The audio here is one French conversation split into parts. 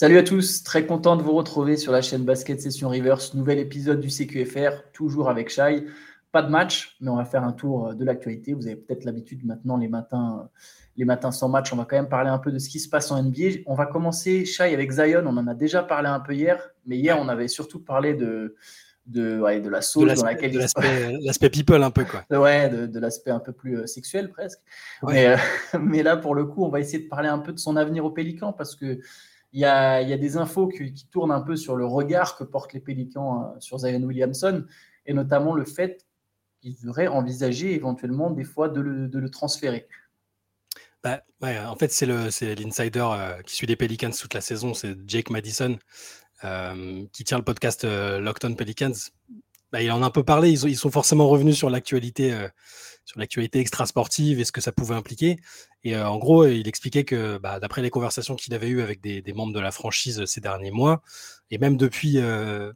Salut à tous, très content de vous retrouver sur la chaîne Basket Session Reverse, nouvel épisode du CQFR, toujours avec Shai. Pas de match, mais on va faire un tour de l'actualité. Vous avez peut-être l'habitude maintenant les matins, les matins sans match, on va quand même parler un peu de ce qui se passe en NBA. On va commencer, Shai, avec Zion, on en a déjà parlé un peu hier, mais hier on avait surtout parlé de, de, ouais, de la sauce dans laquelle l'aspect people un peu quoi. Ouais, de, l'aspect un peu plus euh, sexuel presque. Mais, euh, mais, là pour le coup, on va essayer de parler un peu de son avenir au Pélican parce que il y a, des infos qui, tournent un peu sur le regard que portent les Pélicans euh, sur Zion Williamson et notamment le fait qu'ils devraient envisager éventuellement des fois de le, transférer. Bah, en fait, c'est l'insider qui suit les Pelicans toute la saison, c'est Jake Madison, euh, qui tient le podcast euh, Lockdown Pelicans, bah, il en a un peu parlé. Ils, sont forcément revenus sur l'actualité, euh, sur l'actualité extra-sportive et ce que ça pouvait impliquer. Et en gros, il expliquait que, bah, d'après les conversations qu'il avait eues avec des, membres de la franchise ces derniers mois, et même depuis,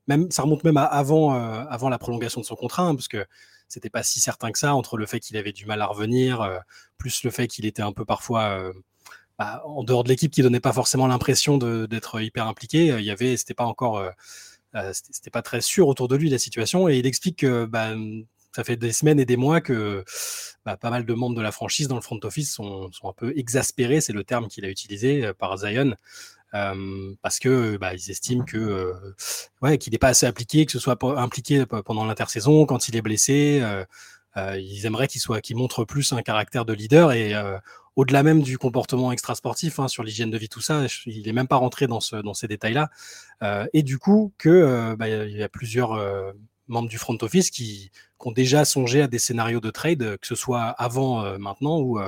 même ça remonte même à avant, avant la prolongation de son contrat, hein, parce que c'était pas si certain que ça entre le fait qu'il avait du mal à revenir, plus le fait qu'il était un peu parfois bah, en dehors de l'équipe qui donnait pas forcément l'impression d'être hyper impliqué, euh, il y avait, c'était pas encore, euh, euh, c'était pas très sûr autour de lui la situation. Et il explique que bah, ça fait des semaines et des mois que bah, pas mal de membres de la franchise dans le front office sont, sont un peu exaspérés, c'est le terme qu'il a utilisé par Zion. parce que bah, ils estiment que ouais qu'il n'est pas assez appliqué, que ce soit impliqué pendant l'intersaison quand il est blessé. ils aimeraient qu'il soit, qu'il montre plus un caractère de leader et au-delà même du comportement extrasportif, hein, sur l'hygiène de vie, tout ça, il n'est même pas rentré dans, ce, dans ces détails-là. Euh, et du coup, que euh, bah, il y a plusieurs euh, membres du front office qui, ont déjà songé à des scénarios de trade, que ce soit avant, maintenant ou,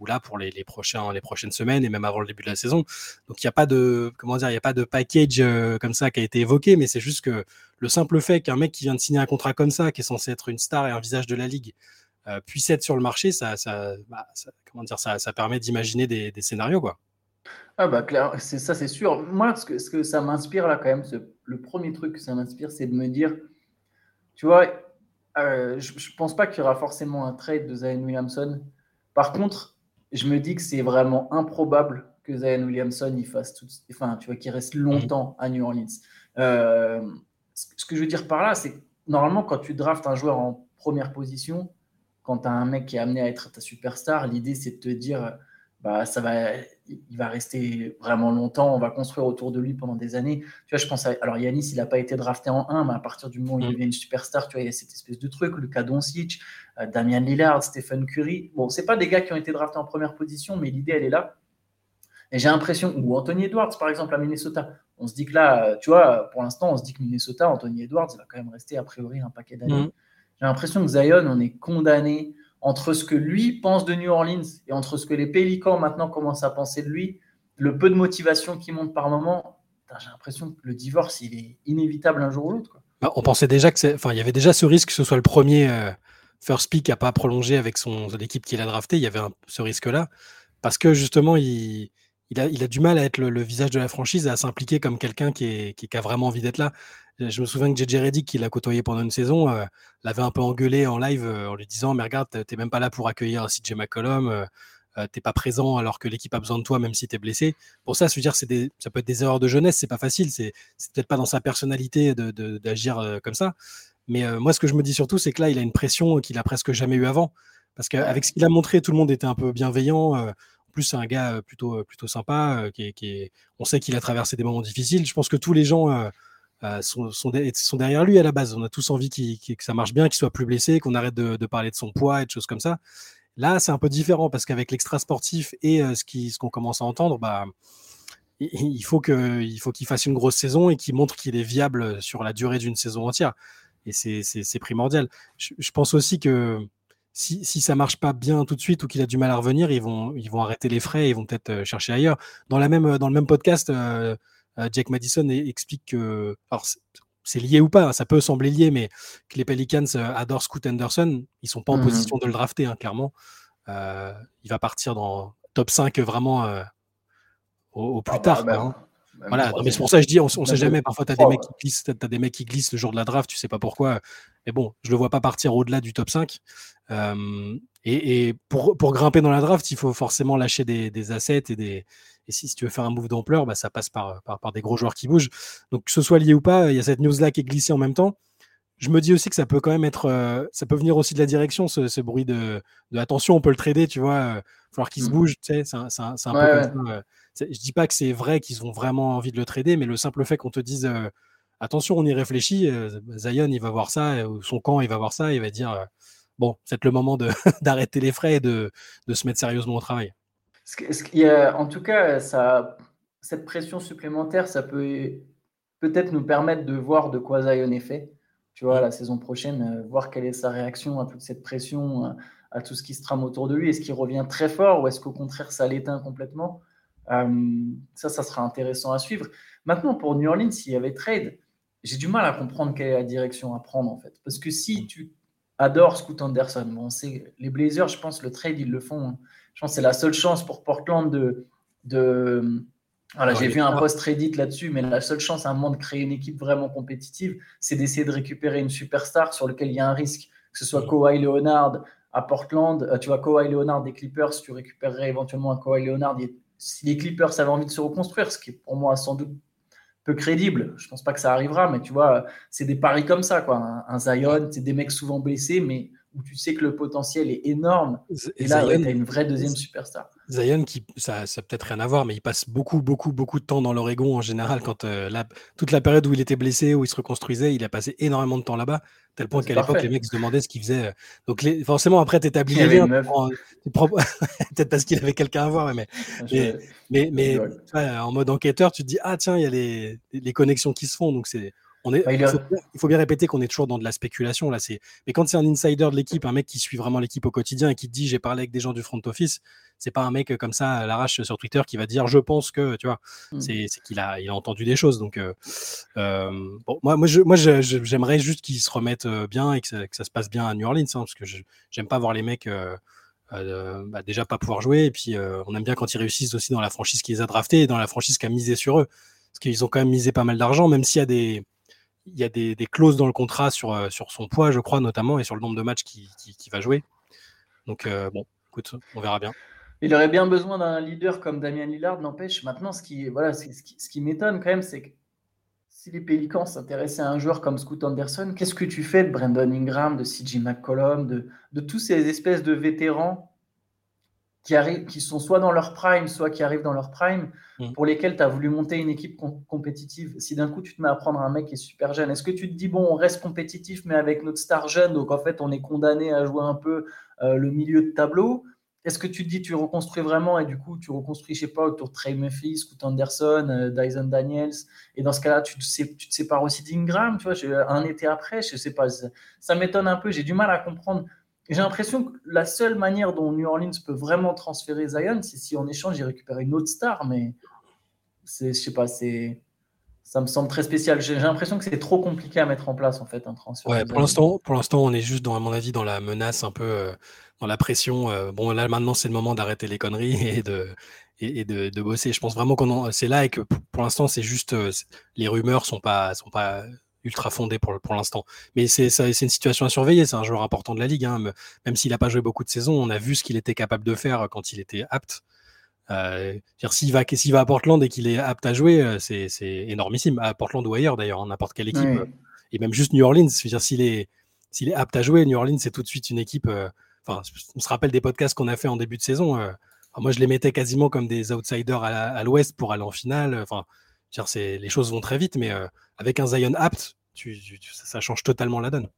ou là pour les, les, les prochaines semaines et même avant le début de la saison. Donc il n'y a pas de a pas de package comme ça qui a été évoqué, mais c'est juste que le simple fait qu'un mec qui vient de signer un contrat comme ça, qui est censé être une star et un visage de la ligue, euh, puisse être sur le marché, ça, bah, comment dire, ça, permet d'imaginer des, scénarios. Quoi. Ah bah clair, ça c'est sûr. Moi, ce que ça m'inspire là quand même, le premier truc que ça m'inspire, c'est de me dire, tu vois, euh, je, ne pense pas qu'il y aura forcément un trade de Zion Williamson. Par contre, je me dis que c'est vraiment improbable que Zion Williamson il fasse tout, enfin, tu vois, qu'il reste longtemps à New Orleans. Euh, ce que je veux dire par là, c'est normalement quand tu draftes un joueur en première position, quand tu as un mec qui est amené à être ta superstar, l'idée c'est de te dire bah ça va il va rester vraiment longtemps, on va construire autour de lui pendant des années. Tu vois, je pense à, alors Yanis, il n'a pas été drafté en 1, mais à partir du moment où il mm. devient une superstar, tu vois, il y a cette espèce de truc, Lucas Doncic, euh, Damian Lillard, Stephen Curry. Bon, c'est pas des gars qui ont été draftés en première position, mais l'idée elle est là. Et j'ai l'impression, ou Anthony Edwards par exemple à Minnesota, on se dit que là, tu vois, pour l'instant, on se dit que Minnesota, Anthony Edwards, il va quand même rester a priori un paquet d'années. Mm. J'ai l'impression que Zion, on est condamné entre ce que lui pense de New Orleans et entre ce que les Pélicans maintenant commencent à penser de lui, le peu de motivation qui monte par moment, j'ai l'impression que le divorce, il est inévitable un jour ou l'autre. Bah, on pensait déjà que enfin, il y avait déjà ce risque que ce soit le premier euh, first pick à pas prolonger avec son l'équipe qu'il a drafté. Il y avait ce risque-là parce que justement, il, a, du mal à être le, visage de la franchise et à s'impliquer comme quelqu'un qui, a vraiment envie d'être là. Je me souviens que JJ Reddick, qui l'a côtoyé pendant une saison, euh, l'avait un peu engueulé en live euh, en lui disant Mais regarde, t'es même pas là pour accueillir CJ McCollum, euh, t'es pas présent alors que l'équipe a besoin de toi, même si t'es blessé. Pour ça, je veux dire, des, ça peut être des erreurs de jeunesse, c'est pas facile, c'est peut-être pas dans sa personnalité d'agir de, comme ça. Mais moi, ce que je me dis surtout, c'est que là, il a une pression qu'il a presque jamais eu avant. Parce qu'avec ce qu'il a montré, tout le monde était un peu bienveillant. En plus, c'est un gars plutôt, plutôt sympa. Qui, qui on sait qu'il a traversé des moments difficiles. Je pense que tous les gens euh, sont, sont, derrière lui à la base. On a tous envie que ça marche bien, qu'il soit plus blessé, qu'on arrête de, parler de son poids et de choses comme ça. Là, c'est un peu différent parce qu'avec l'extra sportif et euh, ce qu'on ce qu'on commence à entendre, bah, il faut qu'il fasse une grosse saison et qu'il montre qu'il est viable sur la durée d'une saison entière. Et c'est primordial. Je, pense aussi que si, si ça marche pas bien tout de suite ou qu'il a du mal à revenir, ils vont, ils vont arrêter les frais et ils vont peut-être euh, chercher ailleurs. Dans, la même, dans le même podcast, Jack Madison explique que, alors c'est lié ou pas, hein, ça peut sembler lié, mais que les Pelicans euh, adorent Scoot Anderson, ils sont pas en mmh position de le drafter, hein, clairement. Euh, il va partir dans top 5 vraiment au, plus ah tard. Bah, hein. Voilà, mais c'est pour ça que je dis, on, ne sait jamais. Parfois, tu as, des mecs qui glissent, as des mecs qui glissent le jour de la draft, tu sais pas pourquoi. Mais bon, je le vois pas partir au-delà du top 5. et, pour, pour, grimper dans la draft, il faut forcément lâcher des, des assets et des, Et si, tu veux faire un move d'ampleur, bah, ça passe par, par, des gros joueurs qui bougent. Donc, que ce soit lié ou pas, il y a cette news-là qui est glissée en même temps. Je me dis aussi que ça peut quand même être. Euh, ça peut venir aussi de la direction, ce, bruit de, attention, on peut le trader, tu vois. Il va falloir qu'il se mmh. bouge, tu sais. C'est un, peu comme ça. Je dis pas que c'est vrai qu'ils ont vraiment envie de le trader, mais le simple fait qu'on te dise attention, on y réfléchit, Zion, il va voir ça, ou son camp, il va voir ça, il va dire bon, c'est le moment d'arrêter les frais et de, se mettre sérieusement au travail. En tout cas, ça, cette pression supplémentaire, ça peut peut-être nous permettre de voir de quoi Zion est fait. Tu vois, mmh. la saison prochaine, euh, voir quelle est sa réaction à toute cette pression, à, tout ce qui se trame autour de lui. Est-ce qu'il revient très fort ou est-ce qu'au contraire, ça l'éteint complètement? Euh, Ça, ça sera intéressant à suivre. Maintenant, pour New Orleans, s'il y avait trade, j'ai du mal à comprendre quelle est la direction à prendre en fait. Parce que si mmh. tu adore Scoot Anderson. Bon, les Blazers, je pense, le trade, ils le font. Hein. Je pense que c'est la seule chance pour Portland de. de voilà, j'ai vu un post Reddit là-dessus, mais la seule chance à un moment de créer une équipe vraiment compétitive, c'est d'essayer de récupérer une superstar sur lequel il y a un risque, que ce soit Kawhi Leonard à Portland. Euh, tu vois, Kawhi Leonard des Clippers, tu récupérerais éventuellement un Kawhi Leonard. Si les Clippers avaient envie de se reconstruire, ce qui est pour moi sans doute peu crédible. Je pense pas que ça arrivera, mais tu vois, c'est des paris comme ça, quoi. Un, Zion, c'est des mecs souvent blessés, mais où tu sais que le potentiel est énorme. Et, là, tu as une vraie deuxième superstar. Zion, qui, ça, ça peut-être rien à voir, mais il passe beaucoup, beaucoup, beaucoup de temps dans l'Oregon en général. Quand euh, toute la période où il était blessé, où il se reconstruisait, il a passé énormément de temps là-bas, tel point qu'à l'époque, les mecs se demandaient ce qu'il faisait. Donc, forcément, après, tu établis les liens. Peut-être parce qu'il avait quelqu'un à voir, mais, mais, mais, en mode enquêteur, tu te dis, ah tiens, il y a les, les connexions qui se font. Donc, c'est bah, il, faut, bien répéter qu'on est toujours dans de la spéculation là. C'est mais quand c'est un insider de l'équipe, un mec qui suit vraiment l'équipe au quotidien et qui te dit j'ai parlé avec des gens du front office, c'est pas un mec euh, comme ça à l'arrache sur Twitter qui va dire je pense que tu vois. Mmh. C'est qu'il a il a entendu des choses. Donc euh, euh, bon, moi moi moi j'aimerais juste qu'ils se remettent bien et que ça, se passe bien à New Orleans hein, parce que j'aime pas voir les mecs bah, déjà pas pouvoir jouer et puis on aime bien quand ils réussissent aussi dans la franchise qui les a draftés et dans la franchise qui a misé sur eux parce qu'ils ont quand même misé pas mal d'argent même s'il y a des il y a des, clauses dans le contrat sur, euh, sur son poids, je crois, notamment, et sur le nombre de matchs qu'il qui, va jouer. Donc, euh, bon, écoute, on verra bien. Il aurait bien besoin d'un leader comme Damien Lillard, n'empêche. Maintenant, ce qui, voilà, ce qui, m'étonne quand même, c'est que si les Pélicans s'intéressaient à un joueur comme Scoot Anderson, qu'est-ce que tu fais de Brandon Ingram, de CJ McCollum, de tous ces espèces de vétérans qui, arrivent, qui sont soit dans leur prime, soit qui arrivent dans leur prime, mm. pour lesquels tu as voulu monter une équipe compétitive. Si d'un coup tu te mets à prendre un mec qui est super jeune, est-ce que tu te dis, bon, on reste compétitif, mais avec notre star jeune, donc en fait on est condamné à jouer un peu euh, le milieu de tableau? Est-ce que tu te dis, tu reconstruis vraiment et du coup tu reconstruis, je sais pas, autour de Trey Murphy, Scoot Anderson, euh, Dyson Daniels, et dans ce cas-là, tu, te, tu te sépares aussi d'Ingram, tu vois, un été après, je sais pas, ça m'étonne un peu, j'ai du mal à comprendre j'ai l'impression que la seule manière dont New Orleans peut vraiment transférer Zion, c'est si en échange il récupère une autre star, mais c'est, je sais pas, c'est, ça me semble très spécial. J'ai l'impression que c'est trop compliqué à mettre en place en fait un transfert. Ouais, pour l'instant, pour l'instant, on est juste dans, à mon avis, dans la menace un peu, euh, dans la pression. Euh, bon, là maintenant, c'est le moment d'arrêter les conneries et de et, de, de, bosser. Je pense vraiment qu'on c'est là et que pour, l'instant, c'est juste euh, les rumeurs sont pas sont pas ultra fondé pour, pour l'instant. Mais c'est une situation à surveiller. C'est un joueur important de la ligue. Hein. Même s'il n'a pas joué beaucoup de saisons, on a vu ce qu'il était capable de faire quand il était apte. Euh, s'il va, va à Portland et qu'il est apte à jouer, euh, c'est énormissime. À Portland ou ailleurs d'ailleurs, n'importe quelle équipe. Et même juste New Orleans. s'il est, est apte à jouer, New Orleans, c'est tout de suite une équipe. Euh, enfin, on se rappelle des podcasts qu'on a fait en début de saison. Euh, moi, je les mettais quasiment comme des outsiders à, l'ouest pour aller en finale. Enfin, les choses vont très vite, mais avec un Zion apte, ça change totalement la donne.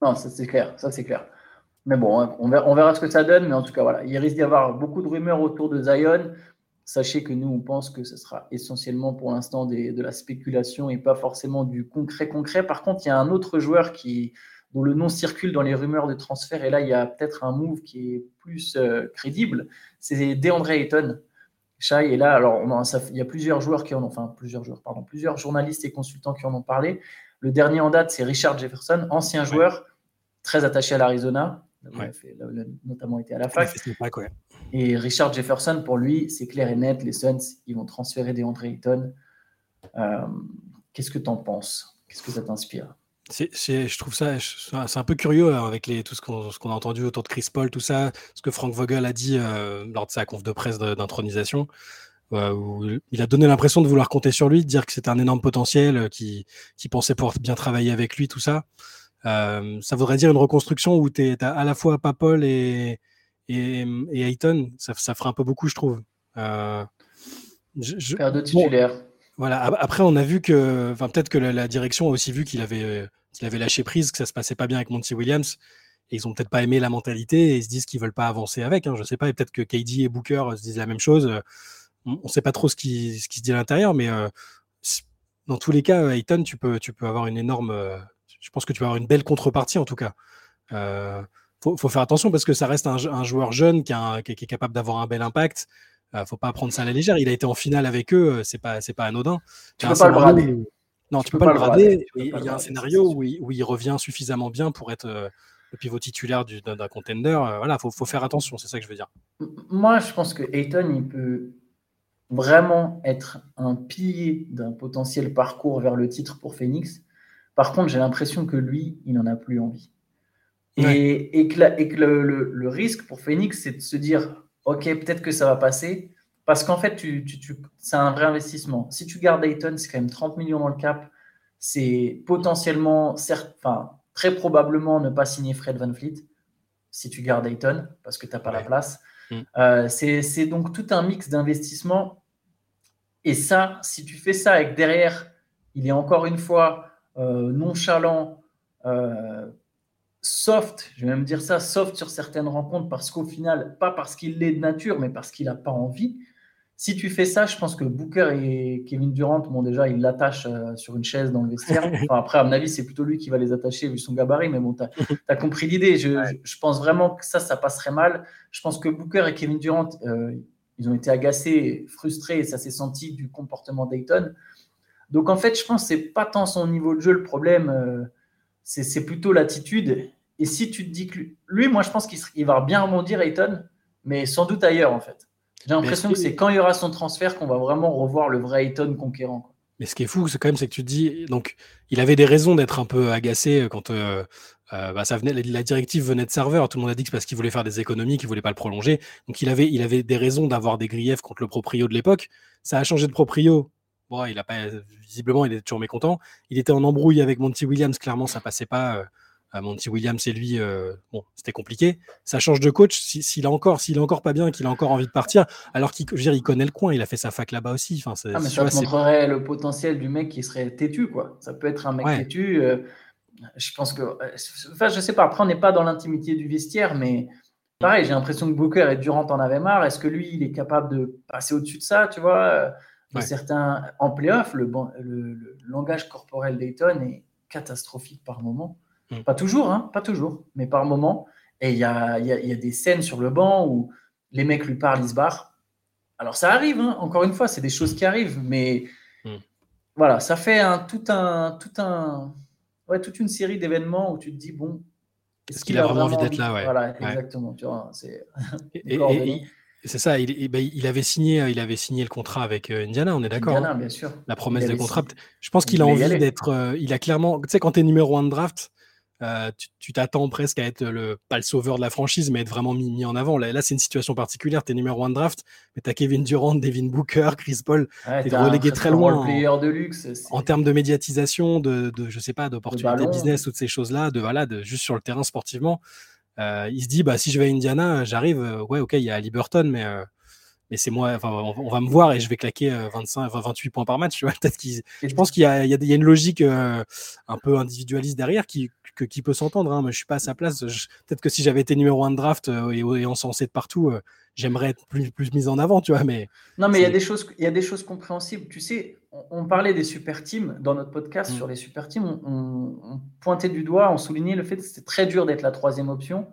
Non, ça c'est clair, c'est clair. Mais bon, hein, on verra, ce que ça donne, mais en tout cas, voilà, il risque d'y avoir beaucoup de rumeurs autour de Zion. Sachez que nous, on pense que ce sera essentiellement pour l'instant de la spéculation et pas forcément du concret concret. Par contre, il y a un autre joueur dont le nom circule dans les rumeurs de transfert, et là, il y a peut-être un move qui est plus euh, crédible, c'est DeAndre Ayton. Shai est là. Alors, il y a plusieurs joueurs qui en ont, enfin plusieurs joueurs, pardon, plusieurs journalistes et consultants qui en ont parlé. Le dernier en date, c'est Richard Jefferson, ancien joueur, très attaché à l'Arizona. Il a notamment été à la fac. Et Richard Jefferson, pour lui, c'est clair et net. Les Suns, ils vont transférer des André Ayton. Euh, qu'est-ce que tu en penses? Qu'est-ce que ça t'inspire? Je trouve ça, c'est un peu curieux hein, avec les, tout ce qu'on a entendu autour de Chris Paul, tout ça, ce que Frank Vogel a dit euh, lors de sa conf de presse d'intronisation. il a donné l'impression de vouloir compter sur lui, de dire que c'était un énorme potentiel, qui, qui pensait pouvoir bien travailler avec lui, tout ça. ça voudrait dire une reconstruction où tu as à la fois Papol et, et, et Ayton. Ça, ça ferait un peu beaucoup, je trouve. Je, Faire de titulaire. voilà. Après, on a vu que, enfin, peut-être que la, direction a aussi vu qu'il avait, qu'il avait lâché prise, que ça se passait pas bien avec Monty Williams. Et ils ont peut-être pas aimé la mentalité et ils se disent qu'ils veulent pas avancer avec. Hein, je sais pas. Et peut-être que KD et Booker se disent la même chose. On ne sait pas trop ce qui, se dit à l'intérieur, mais dans tous les cas, Ayton, tu peux, avoir une énorme. je pense que tu vas avoir une belle contrepartie en tout cas. Euh, faut, faire attention parce que ça reste un, joueur jeune qui, est capable d'avoir un bel impact. Euh, faut pas prendre ça à la légère. Il a été en finale avec eux, euh, c'est pas pas anodin. Pas. Non, tu, peux, pas, le brader. Il y a un scénario où il, où il, revient suffisamment bien pour être euh, le pivot titulaire d'un contender. voilà, faut, faut faire attention. C'est ça que je veux dire. Moi, je pense que Ayton, il peut vraiment être un pilier d'un potentiel parcours vers le titre pour Phoenix. Par contre, j'ai l'impression que lui, il n'en a plus envie. Et, et, que, et que le, le, risque pour Phoenix, c'est de se dire ok, peut-être que ça va passer. Parce qu'en fait, tu, tu, c'est un vrai investissement. Si tu gardes Dayton, c'est quand même 30 millions dans le cap. C'est potentiellement, certes, enfin, très probablement ne pas signer Fred Van Fleet si tu gardes Dayton parce que tu n'as pas la place. Mm. Euh, c'est donc tout un mix d'investissement. Et ça, si tu fais ça avec derrière, il est encore une fois euh, nonchalant, euh, soft, je vais même dire ça, soft sur certaines rencontres parce qu'au final, pas parce qu'il l'est de nature, mais parce qu'il n'a pas envie. Si tu fais ça, je pense que Booker et Kevin Durant, bon, déjà, ils l'attachent euh, sur une chaise dans le vestiaire. après, à mon avis, c'est plutôt lui qui va les attacher vu son gabarit, mais bon, tu as, compris l'idée. Je, pense vraiment que ça, ça passerait mal. Je pense que Booker et Kevin Durant, euh, ils ont été agacés, frustrés, et ça s'est senti du comportement Dayton. Donc, en fait, je pense que c'est pas tant son niveau de jeu le problème. Euh, c'est plutôt l'attitude. Et si tu te dis que lui, moi, je pense qu'il va bien rebondir, Ayton, mais sans doute ailleurs, en fait. J'ai l'impression que c'est quand il y aura son transfert qu'on va vraiment revoir le vrai Ayton conquérant. Mais ce qui est fou, c'est quand même, c'est que tu te dis, donc, il avait des raisons d'être un peu agacé quand euh, euh, bah, ça venait, la directive venait de serveur. Tout le monde a dit que c'est parce qu'il voulait faire des économies, qu'il voulait pas le prolonger. Donc, il avait, il avait des raisons d'avoir des griefs contre le proprio de l'époque. Ça a changé de proprio il a pas, visiblement, il est toujours mécontent. Il était en embrouille avec Monty Williams, clairement, ça passait pas. Euh, Monty Williams et lui, euh, bon, c'était compliqué. Ça change de coach. S'il a encore, s'il encore pas bien, qu'il a encore envie de partir, alors qu'il, il connaît le coin, il a fait sa fac là-bas aussi. Enfin, ah, mais ça montrerait le potentiel du mec qui serait têtu, quoi. Ça peut être un mec têtu. Euh, je pense que, enfin, je sais pas. Après, on n'est pas dans l'intimité du vestiaire, mais pareil, j'ai l'impression que Booker et Durant en avaient marre. Est-ce que lui, il est capable de passer au-dessus de ça, tu vois certains, en playoff, le, le, langage corporel d'Ayton est catastrophique par moment. Mm. Pas toujours, hein, pas toujours, mais par moment. Et il y a, y, y a, des scènes sur le banc où les mecs lui parlent, ils se barrent. Alors ça arrive, hein, encore une fois, c'est des choses qui arrivent, mais mm. voilà, ça fait un, tout un, tout un, ouais, toute une série d'événements où tu te dis bon, est-ce qu'il a, vraiment envie d'être là, ouais. Voilà, exactement. Tu vois, c'est c'est ça, il, bah, il, avait signé, il avait signé le contrat avec euh, Indiana, on est d'accord Indiana, hein bien sûr. La promesse de contrat. Je pense qu'il a envie d'être. Euh, il a clairement. Tu sais, quand tu es numéro 1 de draft, euh, tu t'attends presque à être le, pas le sauveur de la franchise, mais être vraiment mis, en avant. Là, c'est une situation particulière. Tu es numéro 1 de draft, mais tu as Kevin Durant, Devin Booker, Chris Paul. tu es relégué très loin. En, de luxe, en termes de médiatisation, de, de je sais pas, d'opportunités business, toutes ces choses-là, de, voilà, de, juste sur le terrain sportivement. Euh, il se dit bah si je vais à Indiana, j'arrive, euh, ouais ok il y a Liberton, mais euh, mais c'est moi, enfin, on, va me voir et je vais claquer 25, 28 points par match. Tu vois, peut-être qu'il, je pense qu'il y a, il y a, une logique un peu individualiste derrière qui, qui peut s'entendre. Hein, mais je suis pas à sa place. peut-être que si j'avais été numéro 1 de draft et, et encensé de partout, j'aimerais être plus, plus mise en avant, tu vois. Mais non, mais il y a des choses, il y a des choses compréhensibles. Tu sais, on, parlait des super teams dans notre podcast mm. sur les super teams. On, pointait du doigt, on soulignait le fait que c'était très dur d'être la troisième option.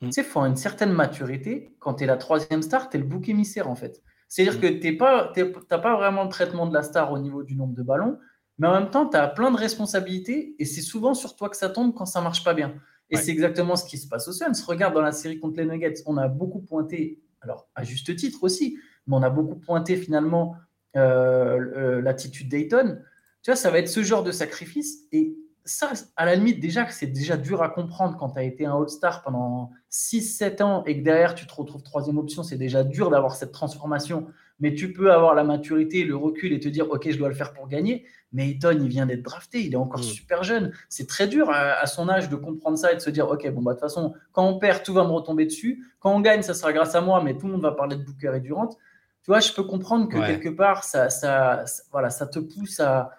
Mm. Tu sais, il faut une certaine maturité. Quand tu es la troisième star, tu es le bouc émissaire en fait. C'est-à-dire mm. que tu n'as pas vraiment le traitement de la star au niveau du nombre de ballons, mais en même temps, tu as plein de responsabilités et c'est souvent sur toi que ça tombe quand ça marche pas bien. Et c'est exactement ce qui se passe au Suns. Regarde dans la série contre les Nuggets, on a beaucoup pointé alors à juste titre aussi, mais on a beaucoup pointé finalement euh, euh, l'attitude Dayton. Tu vois, ça va être ce genre de sacrifice. Et ça, à la limite, déjà que c'est déjà dur à comprendre quand tu as été un All-Star pendant 6-7 ans et que derrière tu te retrouves troisième option, c'est déjà dur d'avoir cette transformation mais tu peux avoir la maturité, le recul et te dire, OK, je dois le faire pour gagner. Mais Ayton, il vient d'être drafté, il est encore mm. super jeune. C'est très dur à, son âge de comprendre ça et de se dire, OK, bon, bah, de toute façon, quand on perd, tout va me retomber dessus. Quand on gagne, ça sera grâce à moi, mais tout le monde va parler de Booker et Durant. Tu vois, je peux comprendre que quelque part, ça, ça, voilà, ça te pousse à,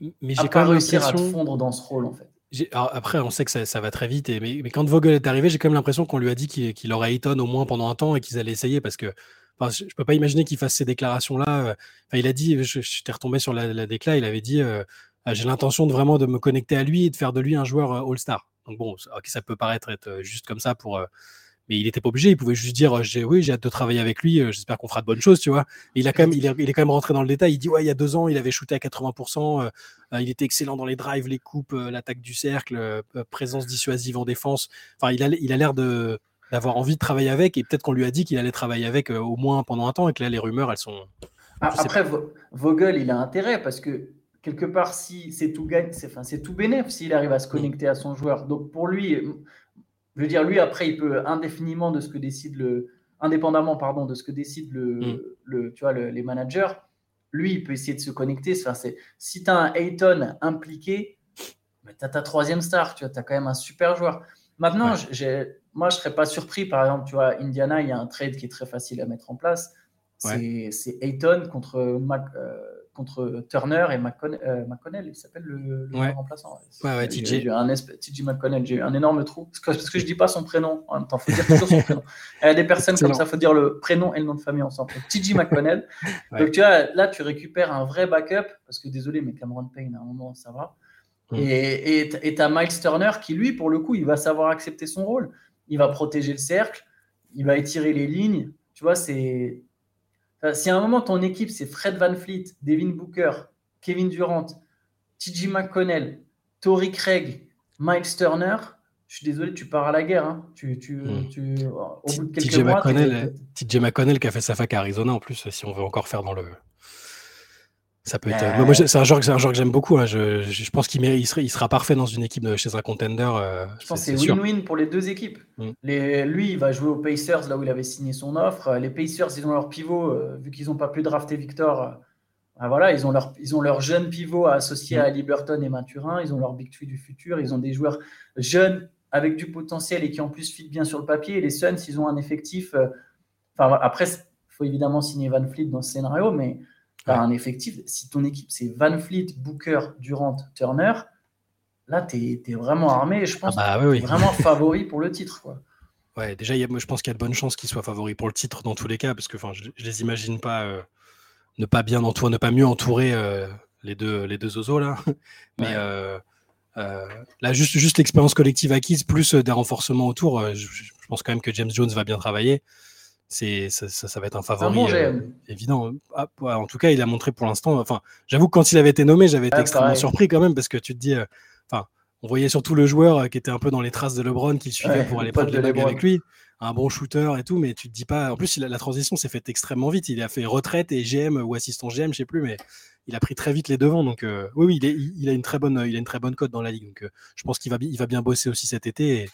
mais j'ai quand même réussir à te fondre dans ce rôle, en fait. après, on sait que ça, va très vite, et, mais, quand Vogel est arrivé, j'ai quand même l'impression qu'on lui a dit qu'il aurait Ayton au moins pendant un temps et qu'ils allaient essayer parce que je ne peux pas imaginer qu'il fasse ces déclarations-là. Euh, il a dit, je, t'ai retombé sur la, la décla, il avait dit euh, J'ai l'intention de vraiment de me connecter à lui et de faire de lui un joueur euh, All-Star. Donc bon, ça peut paraître être juste comme ça pour. Mais il n'était pas obligé, il pouvait juste dire Oui, j'ai hâte de travailler avec lui, j'espère qu'on fera de bonnes choses, tu vois. il, a quand même, il, est, il, est, quand même rentré dans le détail. Il dit Ouais, il y a deux ans, il avait shooté à 80%, il était excellent dans les drives, les coupes, l'attaque du cercle, présence dissuasive en défense. Enfin, il a l'air il a de d'avoir envie de travailler avec et peut-être qu'on lui a dit qu'il allait travailler avec euh, au moins pendant un temps et que là les rumeurs elles sont après Vogel il a intérêt parce que quelque part si c'est tout gagne c'est enfin, c'est tout bénéf s'il arrive à se mm. connecter à son joueur donc pour lui je veux dire lui après il peut indéfiniment de ce que décide le indépendamment pardon de ce que décide le, mm. le tu vois les managers lui il peut essayer de se connecter enfin, c'est si tu as un Ayton impliqué bah, tu as ta troisième star tu vois as quand même un super joueur maintenant j'ai moi, je ne serais pas surpris. Par exemple, tu vois, Indiana, il y a un trade qui est très facile à mettre en place. C'est Ayton contre, euh, contre Turner et McConnell, euh, McConnell il s'appelle le, le remplaçant. Ouais, ouais, TJ. TJ McConnell, j'ai eu un énorme trou. Parce que, parce que je dis pas son prénom. En même temps, il faut dire toujours son prénom. Il y a des personnes comme ça, il faut dire le prénom et le nom de famille ensemble. TJ McConnell. Donc, tu vois, là, tu récupères un vrai backup. Parce que désolé, mais Cameron Payne, à un moment, ça va. Mm. Et tu as Miles Turner qui, lui, pour le coup, il va savoir accepter son rôle il va protéger le cercle, il va étirer les lignes. Tu vois, c'est. Si à un moment ton équipe c'est Fred Van Fleet, Devin Booker, Kevin Durant, TJ McConnell, Tory Craig, Mike Turner, je suis désolé, tu pars à la guerre. Hein. Tu, tu, hmm. tu, au bout de quelques TJ McConnell, TJ McConnell qui a fait sa fac à Arizona en plus, si on veut encore faire dans le, ça peut être. Euh, moi, c'est un joueur, c'est un joueur que j'aime beaucoup. Hein. Je, je, pense qu'il il sera, il sera parfait dans une équipe de, chez un contender. Euh, je pense que c'est win-win pour les deux équipes. Mm. Les, lui, il va jouer aux Pacers là où il avait signé son offre. Les Pacers, ils ont leur pivot, euh, vu qu'ils n'ont pas pu drafter Victor. Ben voilà, ils ont leur, ils ont leur jeune pivot associé mm. à Liberton et Mathurin. Ils ont leur big tree du futur. Ils ont des joueurs jeunes avec du potentiel et qui en plus fit bien sur le papier. Et les Suns, ils ont un effectif. Enfin, après, il faut évidemment signer Van Fleet dans ce scénario, mais un effectif. Si ton équipe, c'est Van Fleet, Booker, Durant, Turner, là, tu es, vraiment armé. je pense ah bah vraiment favori pour le titre. Quoi. Ouais, déjà, y a, moi, je pense qu'il y a de bonnes chances qu'ils soient favoris pour le titre dans tous les cas, parce que je, je les imagine pas euh, ne pas bien entourer, ne pas mieux entourer euh, les deux les deux osos là. Mais euh, là, juste, juste l'expérience collective acquise, plus des renforcements autour, je, je, pense quand même que James Jones va bien travailler c'est ça, ça, va être un favori euh, évident. Ah, en tout cas, il a montré pour l'instant. Enfin, j'avoue que quand il avait été nommé, j'avais été extrêmement surpris quand même parce que tu te dis, euh, on voyait surtout le joueur euh, qui était un peu dans les traces de LeBron qui suivait pour aller prendre les bagues avec lui, un bon shooter et tout, mais tu te dis pas. En plus, la transition s'est faite extrêmement vite. Il a fait retraite et GM ou assistant GM, je sais plus, mais il a pris très vite les devants. Donc oui, oui, il, a une très bonne, il a une très bonne cote dans la ligue. Donc je pense qu'il va, il va bien bosser aussi cet été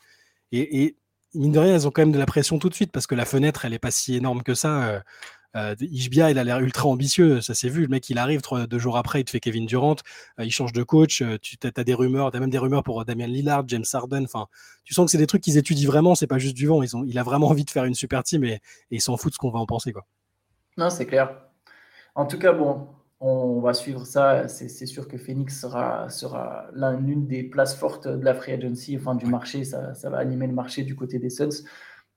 et, et mine de rien, elles ont quand même de la pression tout de suite parce que la fenêtre, elle n'est pas si énorme que ça. Euh, euh Ishbia, il a l'air ultra ambitieux, ça s'est vu. Le mec, il arrive deux jours après, il te fait Kevin Durant, euh, il change de coach. Euh, tu as, des rumeurs, tu as même des rumeurs pour Damien Lillard, James Harden. Enfin, tu sens que c'est des trucs qu'ils étudient vraiment, c'est pas juste du vent. Ils ont, il a vraiment envie de faire une super team et, et ils s'en foutent de ce qu'on va en penser. Quoi. Non, c'est clair. En tout cas, bon, on va suivre ça. C'est sûr que Phoenix sera, sera l'une des places fortes de la free agency, enfin du marché. Ça, va animer le marché du côté des Suns.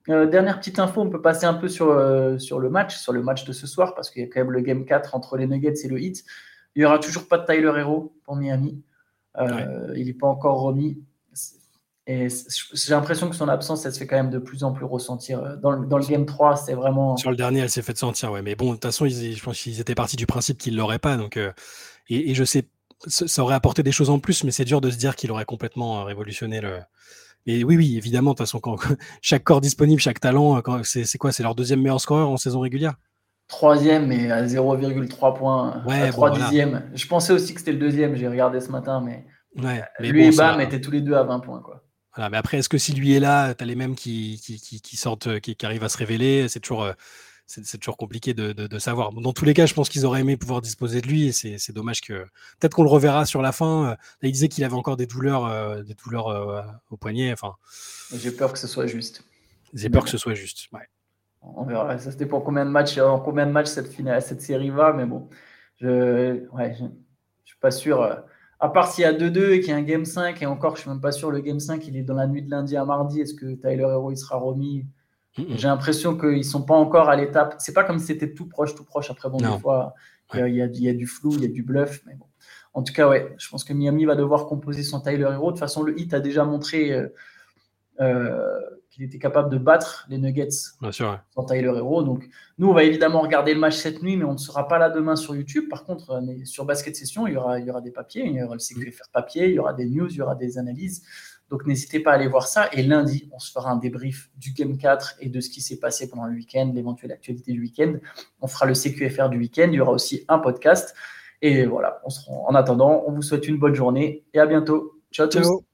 Euh, dernière petite info, on peut passer un peu sur, euh, sur le match, sur le match de ce soir, parce qu'il y a quand même le game 4 entre les Nuggets et le Heat. Il n'y aura toujours pas de Tyler Hero pour Miami. Euh, il n'est pas encore remis. Et j'ai l'impression que son absence, elle se fait quand même de plus en plus ressentir. Euh, dans le, dans le Game 3, c'est vraiment. Sur le dernier, elle s'est fait sentir, ouais. Mais bon, de toute façon, ils, je pense qu'ils étaient partis du principe qu'ils ne l'auraient pas. Donc, euh, et, je sais, ça aurait apporté des choses en plus, mais c'est dur de se dire qu'il aurait complètement euh, révolutionné le. Et oui, oui, évidemment, de toute façon, quand, chaque corps disponible, chaque talent, c'est quoi C'est leur deuxième meilleur scoreur en saison régulière? Troisième, mais à 0,3 points, ouais, à 3 dixièmes. Je pensais aussi que c'était le deuxième, j'ai regardé ce matin, mais, ouais, mais lui et Bam étaient tous les deux à 20 points. Quoi mais après, est-ce que si lui est là, tu as les mêmes qui, qui, sortent, qui, arrivent à se révéler C'est toujours. Euh, c'est toujours compliqué de, savoir. Dans tous les cas, je pense qu'ils auraient aimé pouvoir disposer de lui et c'est dommage que peut-être qu'on le reverra sur la fin. il disait qu'il avait encore des douleurs, des douleurs au poignet. Enfin, j'ai peur que ce soit juste. J'ai peur que ce soit juste. On verra. Ça, c'était pour combien de matchs, en combien de matchs cette, finale, cette série va. Mais bon, je ne je, suis pas sûr. À part s'il y a 2-2 et qu'il y a un Game 5, et encore, je ne suis même pas sûr, le Game 5, il est dans la nuit de lundi à mardi. Est-ce que Tyler Hero il sera remis? J'ai l'impression qu'ils ne sont pas encore à l'étape. C'est pas comme si c'était tout proche, tout proche. Après, bon, des fois, il y, a, y, a, du flou, il y a du bluff. Mais bon. En tout cas, ouais, je pense que Miami va devoir composer son Tyler Hero. De toute façon, le hit a déjà montré. Euh, euh, qu'il était capable de battre les Nuggets Bien sûr, sans Tyler Hero. Donc, nous, on va évidemment regarder le match cette nuit, mais on ne sera pas là demain sur YouTube. Par contre, euh, sur Basket Session, il y aura, il y aura des papiers, il y aura le CQFR papier, il y aura des news, il y aura des analyses. Donc, n'hésitez pas à aller voir ça. Et lundi, on se fera un débrief du Game 4 et de ce qui s'est passé pendant le week-end, l'éventuelle actualité du week-end. On fera le CQFR du week-end. Il y aura aussi un podcast. Et voilà, on se rend... en attendant, on vous souhaite une bonne journée et à bientôt. Ciao à tous.